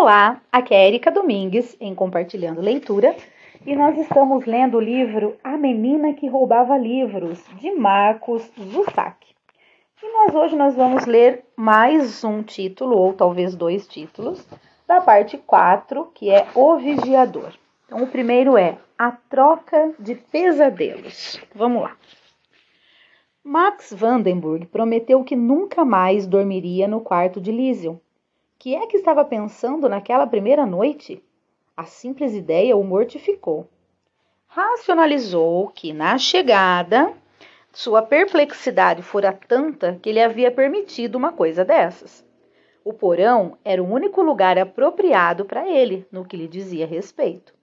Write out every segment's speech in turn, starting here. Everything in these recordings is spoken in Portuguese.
Olá, aqui é Erika Domingues em Compartilhando Leitura e nós estamos lendo o livro A Menina que Roubava Livros, de Marcos Zussac. E nós hoje nós vamos ler mais um título, ou talvez dois títulos, da parte 4, que é O Vigiador. Então, o primeiro é A Troca de Pesadelos. Vamos lá. Max Vandenburg prometeu que nunca mais dormiria no quarto de Liesel que é que estava pensando naquela primeira noite? A simples ideia o mortificou. Racionalizou que, na chegada, sua perplexidade fora tanta que lhe havia permitido uma coisa dessas. O porão era o único lugar apropriado para ele no que lhe dizia respeito.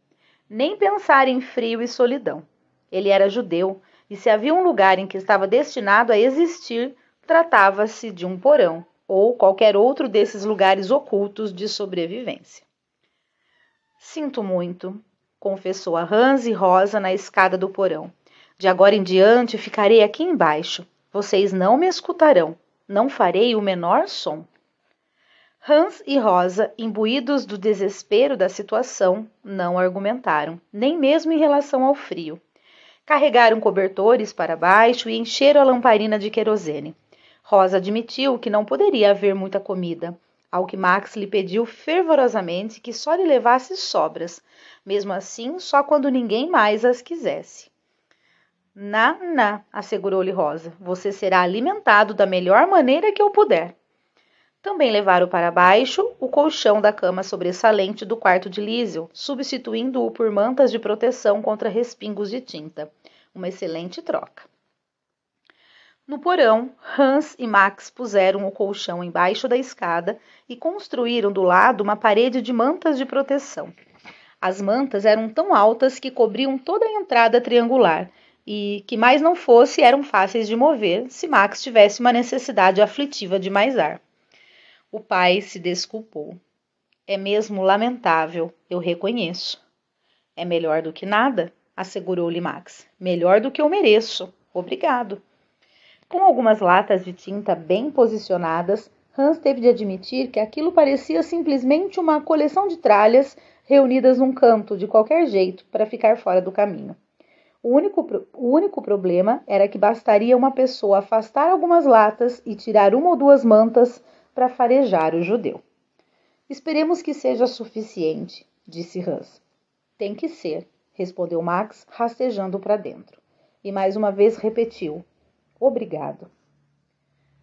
Nem pensar em frio e solidão. Ele era judeu e, se havia um lugar em que estava destinado a existir, tratava-se de um porão ou qualquer outro desses lugares ocultos de sobrevivência. Sinto muito, confessou a Hans e Rosa na escada do porão. De agora em diante ficarei aqui embaixo. Vocês não me escutarão. Não farei o menor som. Hans e Rosa, imbuídos do desespero da situação, não argumentaram, nem mesmo em relação ao frio. Carregaram cobertores para baixo e encheram a lamparina de querosene. Rosa admitiu que não poderia haver muita comida, ao que Max lhe pediu fervorosamente que só lhe levasse sobras, mesmo assim só quando ninguém mais as quisesse. Na, assegurou-lhe Rosa, você será alimentado da melhor maneira que eu puder. Também levaram para baixo o colchão da cama sobressalente do quarto de Lísio, substituindo-o por mantas de proteção contra respingos de tinta. Uma excelente troca. No porão, Hans e Max puseram o colchão embaixo da escada e construíram do lado uma parede de mantas de proteção. As mantas eram tão altas que cobriam toda a entrada triangular e, que mais não fosse, eram fáceis de mover se Max tivesse uma necessidade aflitiva de mais ar. O pai se desculpou. É mesmo lamentável, eu reconheço. É melhor do que nada, assegurou-lhe Max. Melhor do que eu mereço. Obrigado. Com algumas latas de tinta bem posicionadas, Hans teve de admitir que aquilo parecia simplesmente uma coleção de tralhas reunidas num canto de qualquer jeito para ficar fora do caminho. O único, o único problema era que bastaria uma pessoa afastar algumas latas e tirar uma ou duas mantas para farejar o judeu. Esperemos que seja suficiente, disse Hans. Tem que ser, respondeu Max, rastejando para dentro. E mais uma vez repetiu: Obrigado.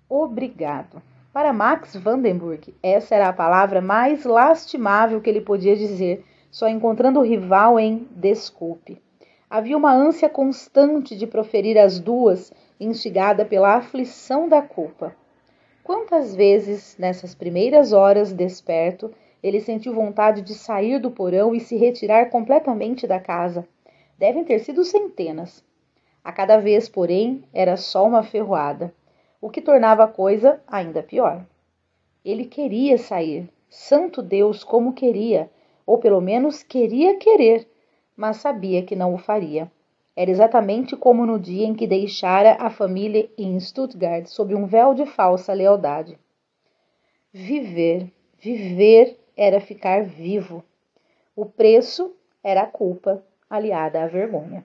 Obrigado. Para Max Vandenburg, essa era a palavra mais lastimável que ele podia dizer, só encontrando o rival em desculpe. Havia uma ânsia constante de proferir as duas, instigada pela aflição da culpa. Quantas vezes, nessas primeiras horas desperto, ele sentiu vontade de sair do porão e se retirar completamente da casa? Devem ter sido centenas. A cada vez, porém, era só uma ferroada, o que tornava a coisa ainda pior. Ele queria sair, santo Deus, como queria, ou pelo menos queria querer, mas sabia que não o faria. Era exatamente como no dia em que deixara a família em Stuttgart sob um véu de falsa lealdade. Viver, viver era ficar vivo. O preço era a culpa aliada à vergonha.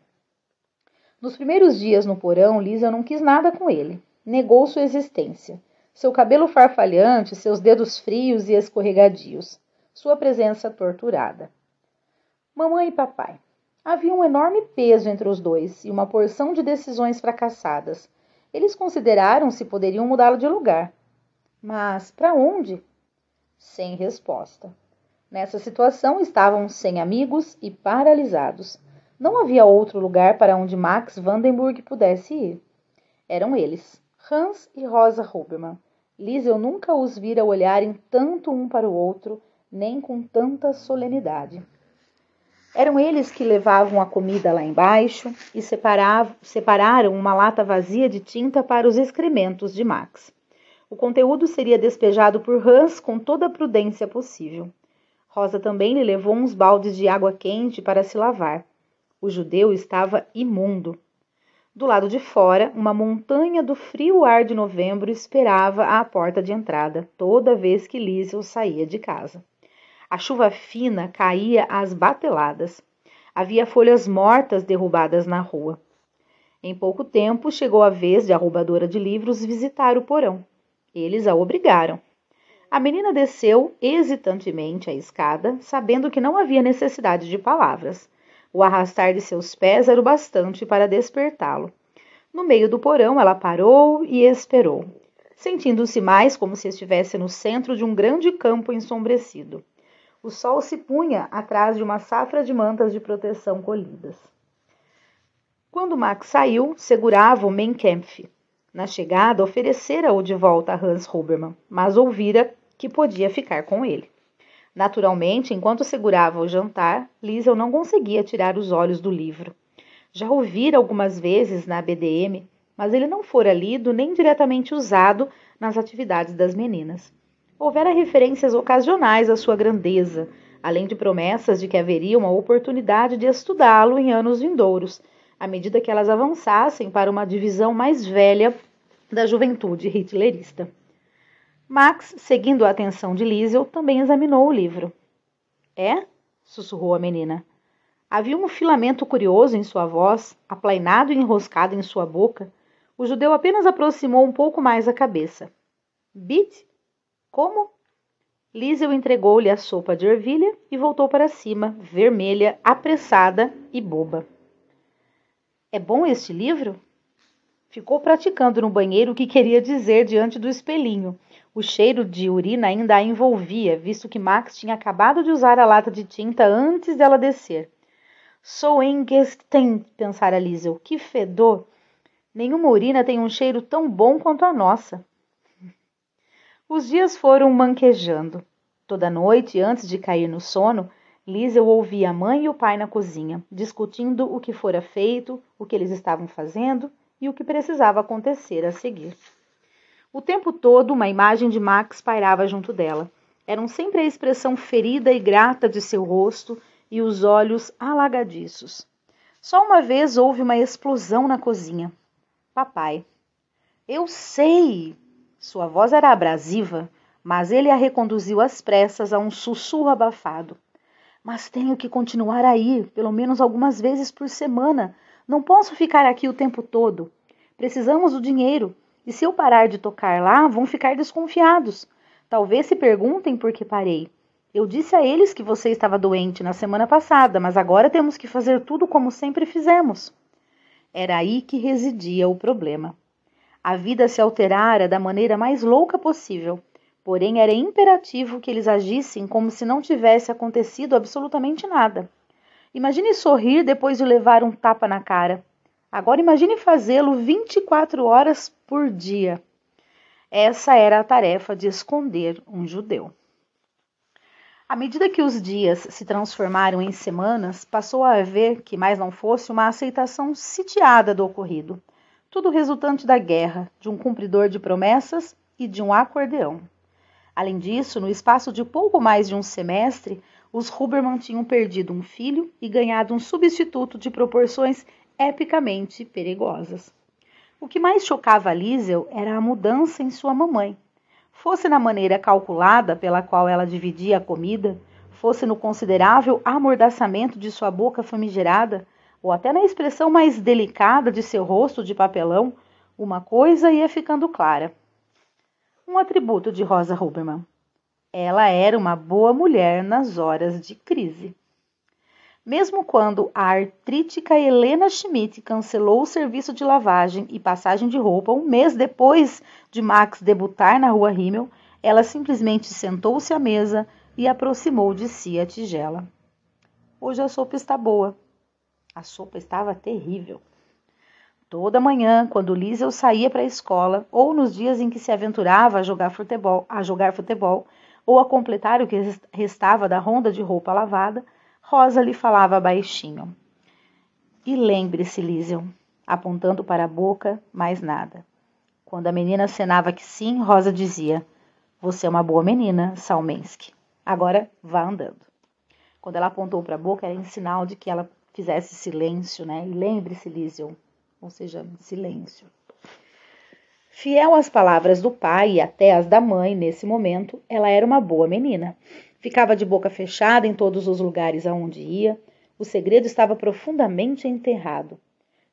Nos primeiros dias no porão, Lisa não quis nada com ele. Negou sua existência. Seu cabelo farfalhante, seus dedos frios e escorregadios. Sua presença torturada. Mamãe e papai. Havia um enorme peso entre os dois e uma porção de decisões fracassadas. Eles consideraram se poderiam mudá-lo de lugar. Mas para onde? Sem resposta. Nessa situação estavam sem amigos e paralisados. Não havia outro lugar para onde Max Vandenburg pudesse ir. Eram eles, Hans e Rosa Huberman. Liesel nunca os vira olharem tanto um para o outro, nem com tanta solenidade. Eram eles que levavam a comida lá embaixo e separaram uma lata vazia de tinta para os excrementos de Max. O conteúdo seria despejado por Hans com toda a prudência possível. Rosa também lhe levou uns baldes de água quente para se lavar. O judeu estava imundo. Do lado de fora, uma montanha do frio ar de novembro esperava à porta de entrada, toda vez que Liesel saía de casa. A chuva fina caía às bateladas. Havia folhas mortas derrubadas na rua. Em pouco tempo chegou a vez de a roubadora de livros visitar o porão. Eles a obrigaram. A menina desceu hesitantemente a escada, sabendo que não havia necessidade de palavras. O arrastar de seus pés era o bastante para despertá-lo. No meio do porão, ela parou e esperou, sentindo-se mais como se estivesse no centro de um grande campo ensombrecido. O sol se punha atrás de uma safra de mantas de proteção colhidas. Quando Max saiu, segurava o Menkampf. Na chegada, oferecera-o de volta a Hans Hubermann, mas ouvira que podia ficar com ele. Naturalmente, enquanto segurava o jantar, Liesel não conseguia tirar os olhos do livro. Já ouvira algumas vezes na BDM, mas ele não fora lido nem diretamente usado nas atividades das meninas houvera referências ocasionais à sua grandeza, além de promessas de que haveria uma oportunidade de estudá-lo em anos vindouros, à medida que elas avançassem para uma divisão mais velha da juventude hitlerista. Max, seguindo a atenção de Liesel, também examinou o livro. É? sussurrou a menina. Havia um filamento curioso em sua voz, aplainado e enroscado em sua boca. O judeu apenas aproximou um pouco mais a cabeça. Bit? Como? Liesel entregou-lhe a sopa de ervilha e voltou para cima, vermelha, apressada e boba. É bom este livro? Ficou praticando no banheiro o que queria dizer diante do espelhinho. O cheiro de urina ainda a envolvia, visto que Max tinha acabado de usar a lata de tinta antes dela descer. Sou engesten, pensara Liesel. Que fedor! Nenhuma urina tem um cheiro tão bom quanto a nossa. Os dias foram manquejando. Toda noite, antes de cair no sono, Liesel ouvia a mãe e o pai na cozinha, discutindo o que fora feito, o que eles estavam fazendo e o que precisava acontecer a seguir. O tempo todo, uma imagem de Max pairava junto dela. Eram sempre a expressão ferida e grata de seu rosto e os olhos alagadiços. Só uma vez houve uma explosão na cozinha. Papai. Eu sei! Sua voz era abrasiva, mas ele a reconduziu às pressas a um sussurro abafado. Mas tenho que continuar a ir, pelo menos algumas vezes por semana. Não posso ficar aqui o tempo todo. Precisamos do dinheiro, e se eu parar de tocar lá, vão ficar desconfiados. Talvez se perguntem por que parei. Eu disse a eles que você estava doente na semana passada, mas agora temos que fazer tudo como sempre fizemos. Era aí que residia o problema. A vida se alterara da maneira mais louca possível, porém era imperativo que eles agissem como se não tivesse acontecido absolutamente nada. Imagine sorrir depois de levar um tapa na cara. Agora imagine fazê-lo 24 horas por dia. Essa era a tarefa de esconder um judeu. À medida que os dias se transformaram em semanas, passou a haver, que mais não fosse, uma aceitação sitiada do ocorrido tudo resultante da guerra, de um cumpridor de promessas e de um acordeão. Além disso, no espaço de pouco mais de um semestre, os Huberman tinham perdido um filho e ganhado um substituto de proporções epicamente perigosas. O que mais chocava a Liesel era a mudança em sua mamãe. Fosse na maneira calculada pela qual ela dividia a comida, fosse no considerável amordaçamento de sua boca famigerada, ou até na expressão mais delicada de seu rosto de papelão, uma coisa ia ficando clara. Um atributo de Rosa Huberman. Ela era uma boa mulher nas horas de crise. Mesmo quando a artrítica Helena Schmidt cancelou o serviço de lavagem e passagem de roupa um mês depois de Max debutar na rua Rimmel, ela simplesmente sentou-se à mesa e aproximou de si a tigela. Hoje a sopa está boa, a sopa estava terrível. Toda manhã, quando Liesel saía para a escola, ou nos dias em que se aventurava a jogar futebol, a jogar futebol, ou a completar o que restava da ronda de roupa lavada, Rosa lhe falava baixinho. E lembre-se, Liesel, apontando para a boca, mais nada. Quando a menina acenava que sim, Rosa dizia: Você é uma boa menina, Salmensky. Agora vá andando. Quando ela apontou para a boca, era em sinal de que ela fizesse silêncio, né? E lembre-se, Lísio, ou seja, silêncio. Fiel às palavras do pai e até às da mãe nesse momento, ela era uma boa menina. Ficava de boca fechada em todos os lugares aonde ia. O segredo estava profundamente enterrado.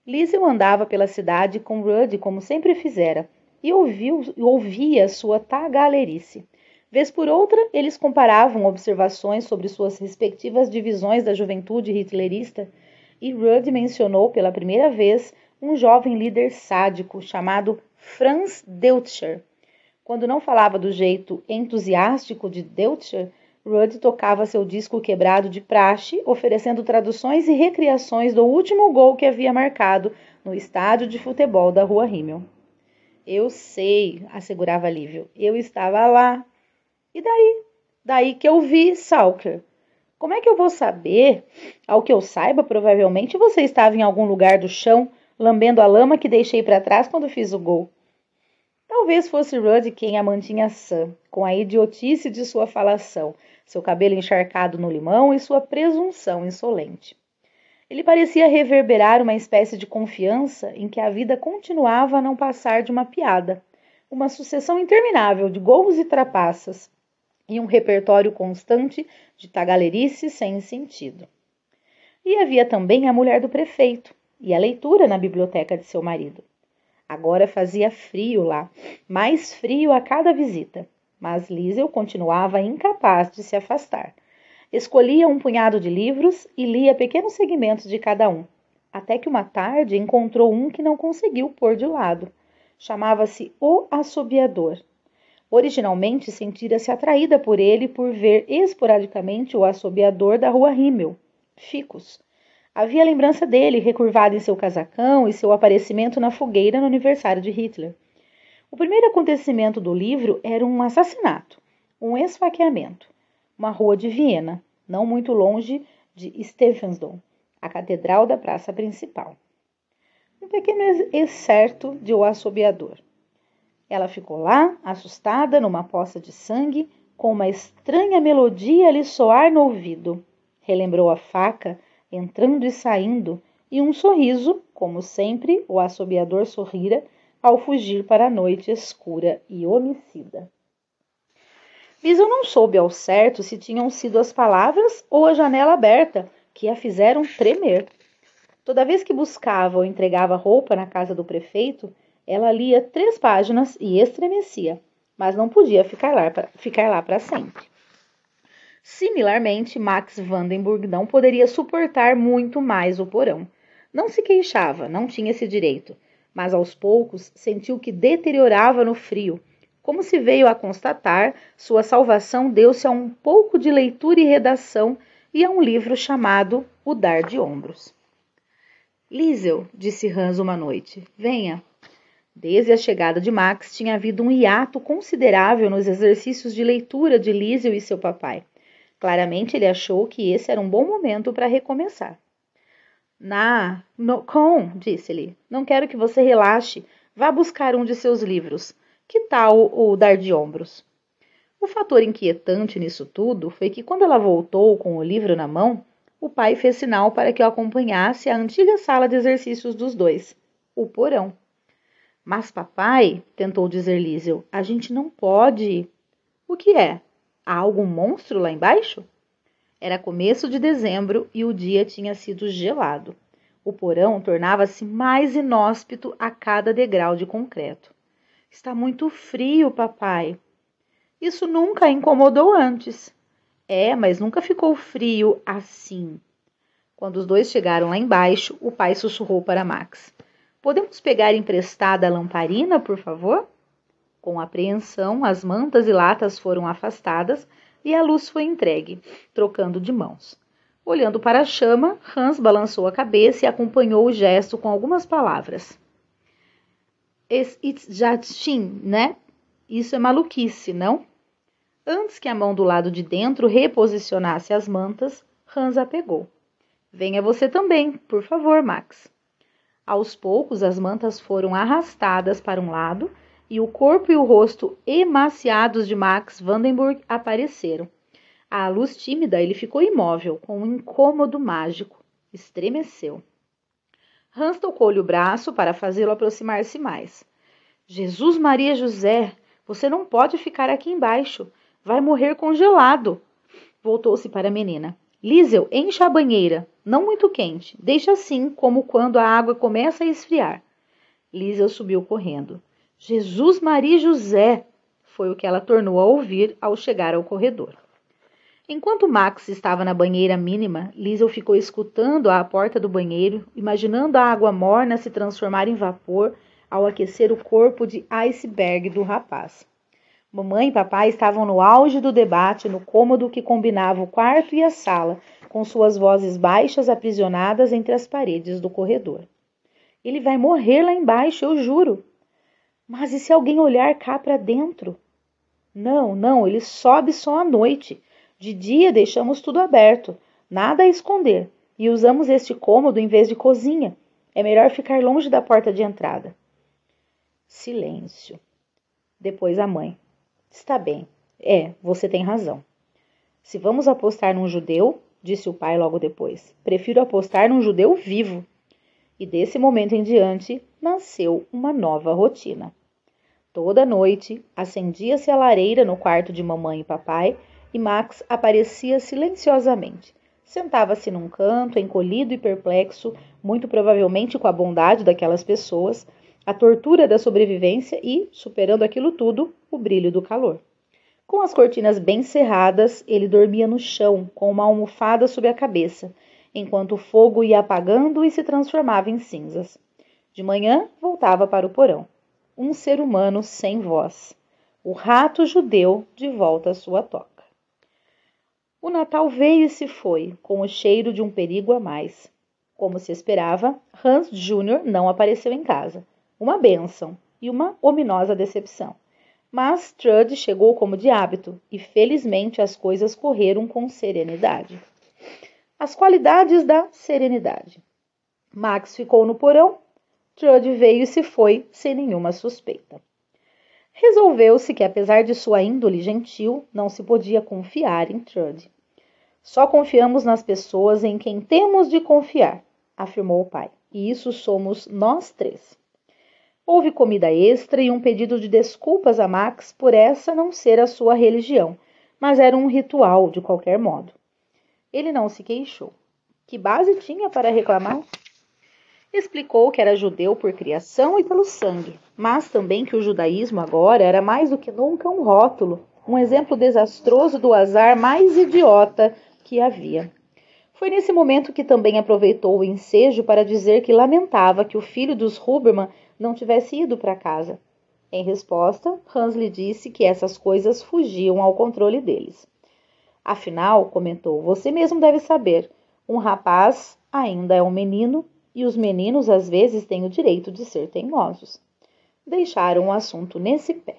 Liesel andava pela cidade com Rudd como sempre fizera e ouviu, ouvia sua tagalerice. Vez por outra, eles comparavam observações sobre suas respectivas divisões da juventude hitlerista e Rudd mencionou pela primeira vez um jovem líder sádico chamado Franz Deutscher. Quando não falava do jeito entusiástico de Deutscher, Rudd tocava seu disco quebrado de praxe, oferecendo traduções e recriações do último gol que havia marcado no estádio de futebol da Rua Rimmel. Eu sei, assegurava Lívio. Eu estava lá. E daí? Daí que eu vi Salker. Como é que eu vou saber? Ao que eu saiba, provavelmente você estava em algum lugar do chão, lambendo a lama que deixei para trás quando fiz o gol. Talvez fosse Rudd quem a mantinha sã, com a idiotice de sua falação, seu cabelo encharcado no limão e sua presunção insolente. Ele parecia reverberar uma espécie de confiança em que a vida continuava a não passar de uma piada, uma sucessão interminável de gols e trapaças, e um repertório constante de tagalerice sem sentido. E havia também a mulher do prefeito e a leitura na biblioteca de seu marido. Agora fazia frio lá, mais frio a cada visita mas Liesel continuava incapaz de se afastar. Escolhia um punhado de livros e lia pequenos segmentos de cada um, até que uma tarde encontrou um que não conseguiu pôr de lado. Chamava-se O Assobiador. Originalmente sentira-se atraída por ele por ver esporadicamente o assobiador da rua Rimmel, Ficus. Havia lembrança dele recurvado em seu casacão e seu aparecimento na fogueira no aniversário de Hitler. O primeiro acontecimento do livro era um assassinato, um esfaqueamento, uma rua de Viena, não muito longe de Stephansdom, a catedral da praça principal. Um pequeno excerto de O Assobiador. Ela ficou lá, assustada, numa poça de sangue, com uma estranha melodia a lhe soar no ouvido. Relembrou a faca entrando e saindo, e um sorriso, como sempre o assobiador sorrira, ao fugir para a noite escura e homicida. Liesel não soube ao certo se tinham sido as palavras ou a janela aberta que a fizeram tremer. Toda vez que buscava ou entregava roupa na casa do prefeito, ela lia três páginas e estremecia, mas não podia ficar lá para sempre. Similarmente, Max Vandenburg não poderia suportar muito mais o porão. Não se queixava, não tinha esse direito, mas aos poucos sentiu que deteriorava no frio. Como se veio a constatar, sua salvação deu-se a um pouco de leitura e redação e a um livro chamado O Dar de Ombros. Liesel, disse Hans uma noite, venha. Desde a chegada de Max tinha havido um hiato considerável nos exercícios de leitura de Liesel e seu papai. Claramente ele achou que esse era um bom momento para recomeçar. Na, no, com, disse-lhe, não quero que você relaxe. Vá buscar um de seus livros. Que tal o dar de ombros? O fator inquietante nisso tudo foi que, quando ela voltou com o livro na mão, o pai fez sinal para que o acompanhasse à antiga sala de exercícios dos dois, o porão. Mas, papai, tentou dizer Liesel, a gente não pode. O que é? Há algum monstro lá embaixo? Era começo de dezembro e o dia tinha sido gelado. O porão tornava-se mais inóspito a cada degrau de concreto. Está muito frio, papai. Isso nunca incomodou antes. É, mas nunca ficou frio assim. Quando os dois chegaram lá embaixo, o pai sussurrou para Max: Podemos pegar emprestada a lamparina, por favor? Com apreensão, as mantas e latas foram afastadas e a luz foi entregue, trocando de mãos. Olhando para a chama, Hans balançou a cabeça e acompanhou o gesto com algumas palavras. It's jatin, né? Isso é maluquice, não? Antes que a mão do lado de dentro reposicionasse as mantas, Hans a pegou. Venha você também, por favor, Max. Aos poucos, as mantas foram arrastadas para um lado e o corpo e o rosto emaciados de Max Vandenburg apareceram. À luz tímida, ele ficou imóvel, com um incômodo mágico. Estremeceu. Hans tocou-lhe o braço para fazê-lo aproximar-se mais. Jesus Maria José, você não pode ficar aqui embaixo. Vai morrer congelado. Voltou-se para a menina. Liesel, encha a banheira, não muito quente, deixa assim como quando a água começa a esfriar. Liesel subiu correndo. Jesus, Maria José! Foi o que ela tornou a ouvir ao chegar ao corredor. Enquanto Max estava na banheira mínima, Liesel ficou escutando à porta do banheiro, imaginando a água morna se transformar em vapor ao aquecer o corpo de iceberg do rapaz. Mamãe e papai estavam no auge do debate no cômodo que combinava o quarto e a sala, com suas vozes baixas aprisionadas entre as paredes do corredor. Ele vai morrer lá embaixo, eu juro. Mas e se alguém olhar cá para dentro? Não, não, ele sobe só à noite. De dia deixamos tudo aberto, nada a esconder, e usamos este cômodo em vez de cozinha. É melhor ficar longe da porta de entrada. Silêncio. Depois a mãe. Está bem. É, você tem razão. Se vamos apostar num judeu, disse o pai logo depois, prefiro apostar num judeu vivo. E desse momento em diante nasceu uma nova rotina. Toda noite acendia-se a lareira no quarto de mamãe e papai e Max aparecia silenciosamente. Sentava-se num canto, encolhido e perplexo, muito provavelmente com a bondade daquelas pessoas, a tortura da sobrevivência e, superando aquilo tudo, o brilho do calor. Com as cortinas bem cerradas, ele dormia no chão, com uma almofada sob a cabeça, enquanto o fogo ia apagando e se transformava em cinzas. De manhã, voltava para o porão. Um ser humano sem voz. O rato judeu de volta à sua toca. O Natal veio e se foi, com o cheiro de um perigo a mais. Como se esperava, Hans Jr. não apareceu em casa. Uma bênção e uma ominosa decepção. Mas Trude chegou como de hábito e felizmente as coisas correram com serenidade. As qualidades da serenidade. Max ficou no porão, Trude veio e se foi sem nenhuma suspeita. Resolveu-se que, apesar de sua índole gentil, não se podia confiar em Trude. Só confiamos nas pessoas em quem temos de confiar, afirmou o pai. E isso somos nós três. Houve comida extra e um pedido de desculpas a Max por essa não ser a sua religião, mas era um ritual de qualquer modo. Ele não se queixou. Que base tinha para reclamar? Explicou que era judeu por criação e pelo sangue, mas também que o judaísmo agora era mais do que nunca um rótulo, um exemplo desastroso do azar mais idiota que havia. Foi nesse momento que também aproveitou o ensejo para dizer que lamentava que o filho dos Huberman não tivesse ido para casa. Em resposta, Hans lhe disse que essas coisas fugiam ao controle deles. Afinal, comentou, você mesmo deve saber, um rapaz ainda é um menino e os meninos às vezes têm o direito de ser teimosos. Deixaram o assunto nesse pé.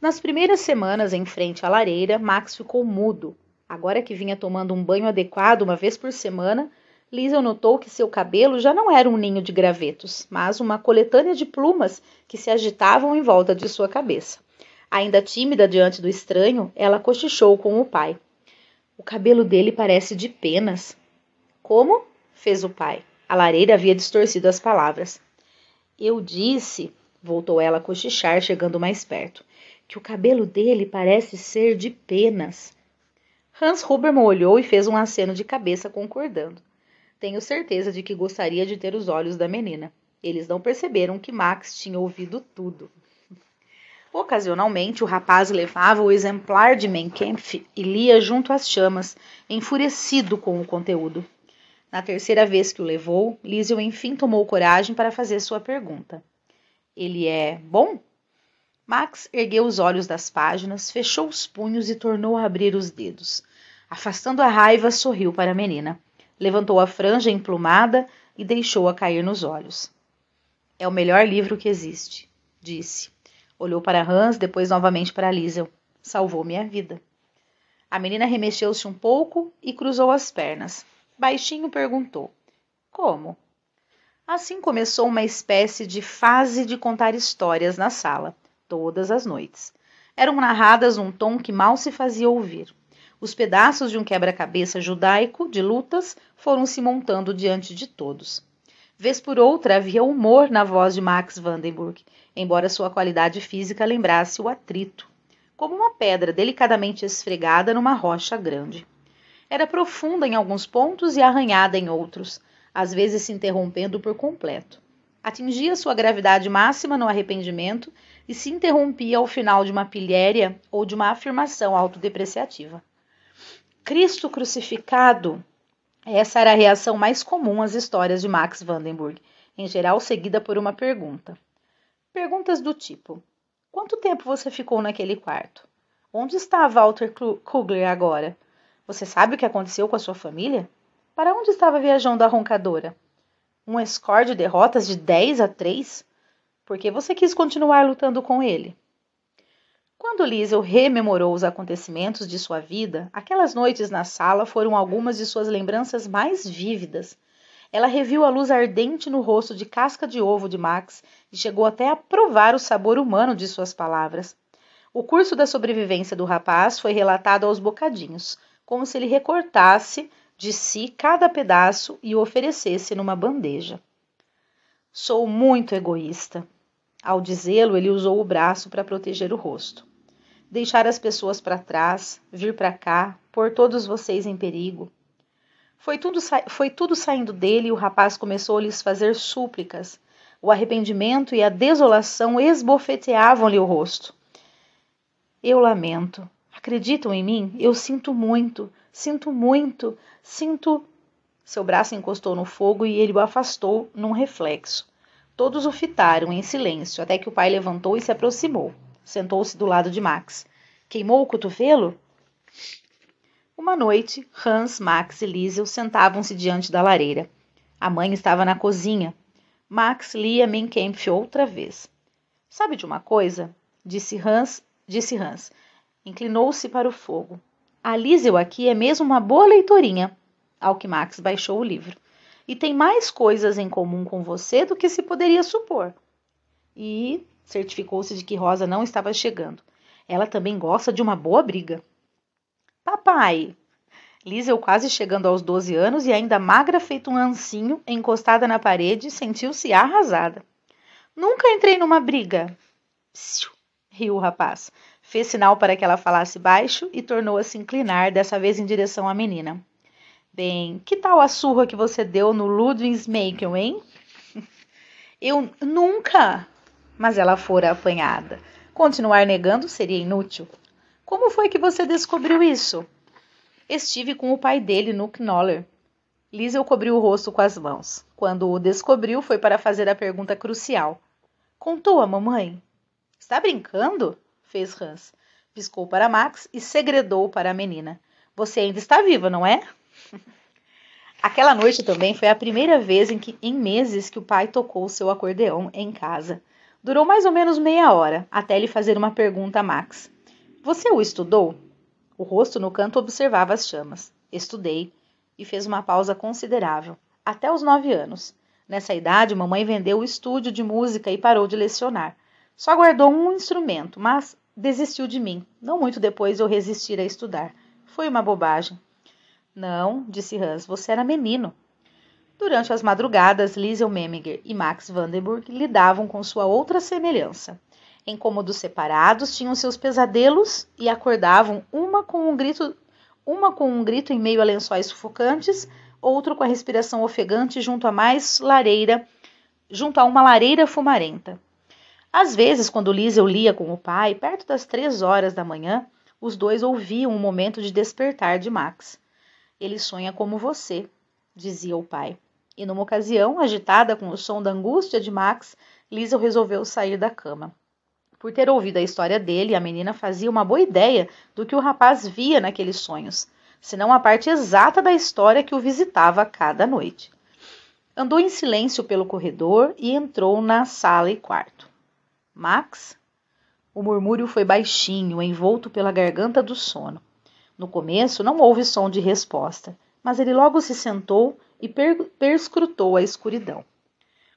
Nas primeiras semanas em frente à lareira, Max ficou mudo, Agora que vinha tomando um banho adequado uma vez por semana, Liesel notou que seu cabelo já não era um ninho de gravetos, mas uma coletânea de plumas que se agitavam em volta de sua cabeça. Ainda tímida diante do estranho, ela cochichou com o pai. O cabelo dele parece de penas. Como? fez o pai. A lareira havia distorcido as palavras. Eu disse, voltou ela a cochichar, chegando mais perto, que o cabelo dele parece ser de penas. Hans Huberman olhou e fez um aceno de cabeça, concordando. Tenho certeza de que gostaria de ter os olhos da menina. Eles não perceberam que Max tinha ouvido tudo. Ocasionalmente, o rapaz levava o exemplar de Mein Kampf e lia junto às chamas, enfurecido com o conteúdo. Na terceira vez que o levou, Liesel enfim tomou coragem para fazer sua pergunta. Ele é bom? Max ergueu os olhos das páginas, fechou os punhos e tornou a abrir os dedos. Afastando a raiva, sorriu para a menina. Levantou a franja emplumada e deixou-a cair nos olhos. É o melhor livro que existe, disse. Olhou para Hans, depois novamente para Liesel. Salvou minha vida. A menina remexeu-se um pouco e cruzou as pernas. Baixinho perguntou: Como? Assim começou uma espécie de fase de contar histórias na sala todas as noites. Eram narradas num tom que mal se fazia ouvir. Os pedaços de um quebra-cabeça judaico de lutas foram se montando diante de todos. Vez por outra havia humor na voz de Max Vandenburg, embora sua qualidade física lembrasse o atrito. como uma pedra delicadamente esfregada numa rocha grande. Era profunda em alguns pontos e arranhada em outros, às vezes se interrompendo por completo. Atingia sua gravidade máxima no arrependimento e se interrompia ao final de uma pilhéria ou de uma afirmação autodepreciativa. Cristo crucificado. Essa era a reação mais comum às histórias de Max Vandenberg, em geral seguida por uma pergunta. Perguntas do tipo: Quanto tempo você ficou naquele quarto? Onde está Walter Kugler agora? Você sabe o que aconteceu com a sua família? Para onde estava viajando a roncadora? Um score de derrotas de 10 a 3? Por que você quis continuar lutando com ele? Quando Liesel rememorou os acontecimentos de sua vida, aquelas noites na sala foram algumas de suas lembranças mais vívidas. Ela reviu a luz ardente no rosto de casca de ovo de Max e chegou até a provar o sabor humano de suas palavras. O curso da sobrevivência do rapaz foi relatado aos bocadinhos, como se ele recortasse de si cada pedaço e o oferecesse numa bandeja. Sou muito egoísta. Ao dizê-lo, ele usou o braço para proteger o rosto deixar as pessoas para trás, vir para cá, pôr todos vocês em perigo. Foi tudo, foi tudo saindo dele e o rapaz começou a lhes fazer súplicas. O arrependimento e a desolação esbofeteavam-lhe o rosto. Eu lamento. Acreditam em mim? Eu sinto muito, sinto muito, sinto. Seu braço encostou no fogo e ele o afastou num reflexo. Todos o fitaram em silêncio, até que o pai levantou e se aproximou. Sentou-se do lado de Max. Queimou o cotovelo? Uma noite, Hans, Max e Liesel sentavam-se diante da lareira. A mãe estava na cozinha. Max lia Mein Kampf outra vez. Sabe de uma coisa? Disse Hans. Disse Hans. Inclinou-se para o fogo. A Liesel aqui é mesmo uma boa leitorinha. Ao que Max baixou o livro. E tem mais coisas em comum com você do que se poderia supor. E certificou-se de que Rosa não estava chegando. Ela também gosta de uma boa briga. Papai! Liesel, quase chegando aos 12 anos e ainda magra feito um ancinho, encostada na parede, sentiu-se arrasada. Nunca entrei numa briga. Psiu, riu o rapaz. Fez sinal para que ela falasse baixo e tornou a se inclinar, dessa vez em direção à menina. Bem, que tal a surra que você deu no Ludwigsmakel, hein? Eu nunca, mas ela fora apanhada. Continuar negando seria inútil. Como foi que você descobriu isso? Estive com o pai dele no Knoller. Liesel cobriu o rosto com as mãos. Quando o descobriu, foi para fazer a pergunta crucial. Contou a mamãe? Está brincando? fez Hans. Piscou para Max e segredou para a menina. Você ainda está viva, não é? Aquela noite também foi a primeira vez em que, em meses, que o pai tocou seu acordeão em casa. Durou mais ou menos meia hora, até ele fazer uma pergunta a Max. Você o estudou? O rosto no canto observava as chamas. Estudei. E fez uma pausa considerável. Até os nove anos. Nessa idade, mamãe vendeu o estúdio de música e parou de lecionar. Só guardou um instrumento, mas desistiu de mim. Não muito depois eu resistir a estudar. Foi uma bobagem. Não, disse Hans, você era menino. Durante as madrugadas, Liesel Meminger e Max Vandenburg lidavam com sua outra semelhança. Em cômodos separados, tinham seus pesadelos e acordavam uma com um grito, uma com um grito em meio a lençóis sufocantes, outro com a respiração ofegante junto a mais lareira, junto a uma lareira fumarenta. Às vezes, quando Liesel lia com o pai, perto das três horas da manhã, os dois ouviam um momento de despertar de Max. Ele sonha como você, dizia o pai. E numa ocasião, agitada com o som da angústia de Max, Liesel resolveu sair da cama. Por ter ouvido a história dele, a menina fazia uma boa ideia do que o rapaz via naqueles sonhos, senão a parte exata da história que o visitava cada noite. Andou em silêncio pelo corredor e entrou na sala e quarto. Max? O murmúrio foi baixinho, envolto pela garganta do sono. No começo não houve som de resposta, mas ele logo se sentou e per perscrutou a escuridão.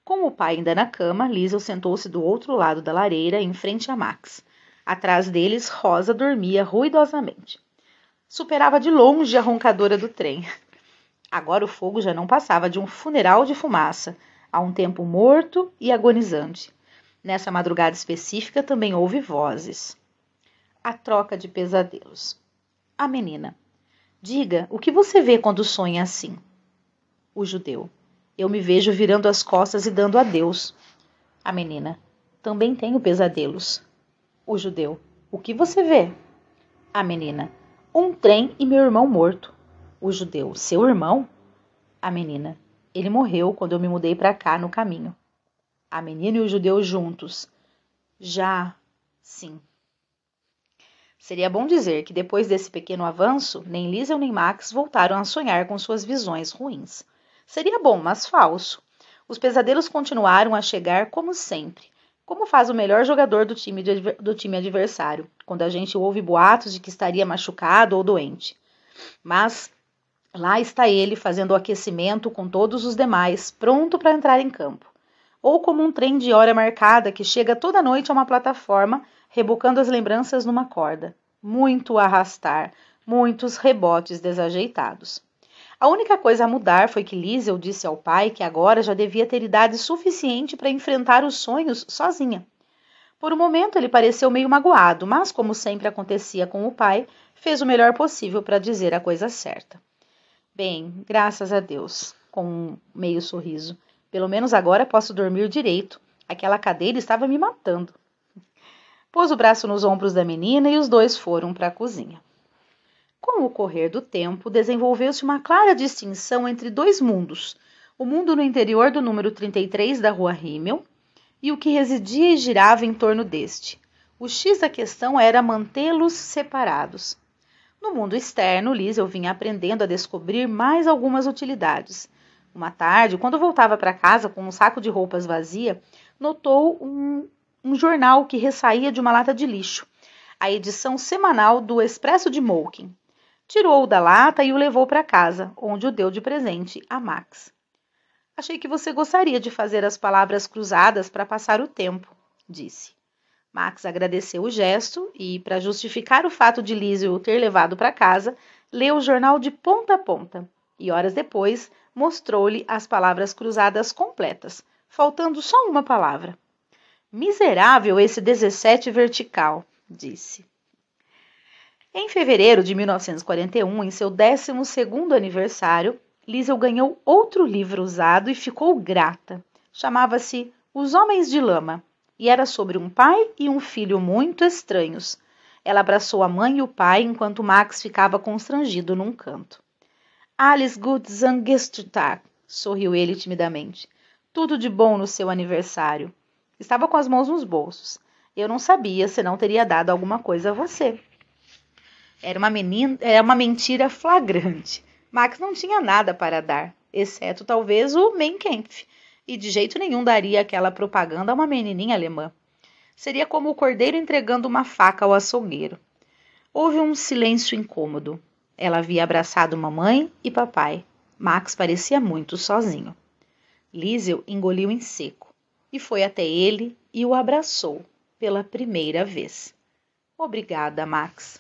Com o pai ainda na cama, Liesel sentou-se do outro lado da lareira, em frente a Max. Atrás deles, Rosa dormia ruidosamente. Superava de longe a roncadora do trem. Agora o fogo já não passava de um funeral de fumaça, a um tempo morto e agonizante. Nessa madrugada específica também houve vozes. A troca de pesadelos. A menina. Diga, o que você vê quando sonha assim? O judeu. Eu me vejo virando as costas e dando adeus. A menina. Também tenho pesadelos. O judeu. O que você vê? A menina. Um trem e meu irmão morto. O judeu. Seu irmão? A menina. Ele morreu quando eu me mudei para cá no caminho. A menina e o judeu juntos. Já, sim. Seria bom dizer que depois desse pequeno avanço, nem Liesel nem Max voltaram a sonhar com suas visões ruins. Seria bom, mas falso. Os pesadelos continuaram a chegar como sempre, como faz o melhor jogador do time, do time adversário, quando a gente ouve boatos de que estaria machucado ou doente. Mas lá está ele fazendo o aquecimento com todos os demais, pronto para entrar em campo. Ou como um trem de hora marcada que chega toda noite a uma plataforma rebocando as lembranças numa corda. Muito arrastar, muitos rebotes desajeitados. A única coisa a mudar foi que Liesel disse ao pai que agora já devia ter idade suficiente para enfrentar os sonhos sozinha. Por um momento ele pareceu meio magoado, mas, como sempre acontecia com o pai, fez o melhor possível para dizer a coisa certa. Bem, graças a Deus, com um meio sorriso. Pelo menos agora posso dormir direito. Aquela cadeira estava me matando. Pôs o braço nos ombros da menina e os dois foram para a cozinha. Com o correr do tempo, desenvolveu-se uma clara distinção entre dois mundos: o mundo no interior do número 33 da rua Rimmel e o que residia e girava em torno deste. O X da questão era mantê-los separados. No mundo externo, Liesel vinha aprendendo a descobrir mais algumas utilidades. Uma tarde, quando voltava para casa com um saco de roupas vazia, notou um um jornal que ressaía de uma lata de lixo, a edição semanal do Expresso de Moulkin. Tirou-o da lata e o levou para casa, onde o deu de presente a Max. Achei que você gostaria de fazer as palavras cruzadas para passar o tempo, disse. Max agradeceu o gesto e, para justificar o fato de Lísio o ter levado para casa, leu o jornal de ponta a ponta e, horas depois, mostrou-lhe as palavras cruzadas completas, faltando só uma palavra. Miserável esse 17 vertical, disse. Em fevereiro de 1941, em seu 12 aniversário, Liesel ganhou outro livro usado e ficou grata. Chamava-se Os Homens de Lama e era sobre um pai e um filho muito estranhos. Ela abraçou a mãe e o pai enquanto Max ficava constrangido num canto. Alice Gutzangestutag, sorriu ele timidamente. Tudo de bom no seu aniversário. Estava com as mãos nos bolsos. Eu não sabia se não teria dado alguma coisa a você. Era uma, menina, era uma mentira flagrante. Max não tinha nada para dar, exceto talvez o Mein Kampf, e de jeito nenhum daria aquela propaganda a uma menininha alemã. Seria como o cordeiro entregando uma faca ao açougueiro. Houve um silêncio incômodo. Ela havia abraçado mamãe e papai. Max parecia muito sozinho. Liesel engoliu em seco e foi até ele e o abraçou pela primeira vez. Obrigada, Max.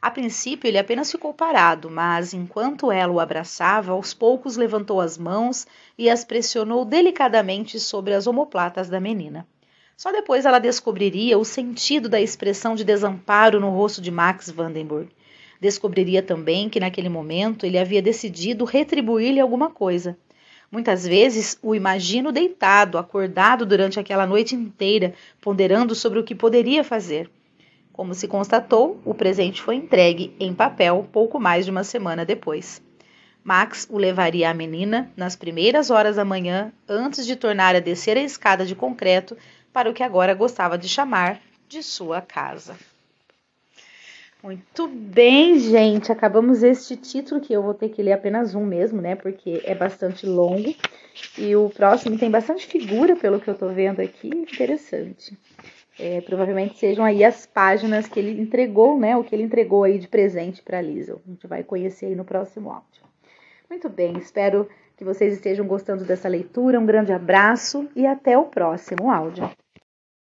A princípio ele apenas ficou parado, mas enquanto ela o abraçava, aos poucos levantou as mãos e as pressionou delicadamente sobre as omoplatas da menina. Só depois ela descobriria o sentido da expressão de desamparo no rosto de Max Vandenberg. Descobriria também que naquele momento ele havia decidido retribuir-lhe alguma coisa. Muitas vezes o imagino deitado, acordado durante aquela noite inteira, ponderando sobre o que poderia fazer. Como se constatou, o presente foi entregue em papel pouco mais de uma semana depois. Max o levaria à menina nas primeiras horas da manhã, antes de tornar a descer a escada de concreto para o que agora gostava de chamar de sua casa. Muito bem, gente. Acabamos este título que eu vou ter que ler apenas um mesmo, né? Porque é bastante longo. E o próximo tem bastante figura, pelo que eu tô vendo aqui. Interessante. É, provavelmente sejam aí as páginas que ele entregou, né? O que ele entregou aí de presente para Liesel. A gente vai conhecer aí no próximo áudio. Muito bem, espero que vocês estejam gostando dessa leitura. Um grande abraço e até o próximo áudio.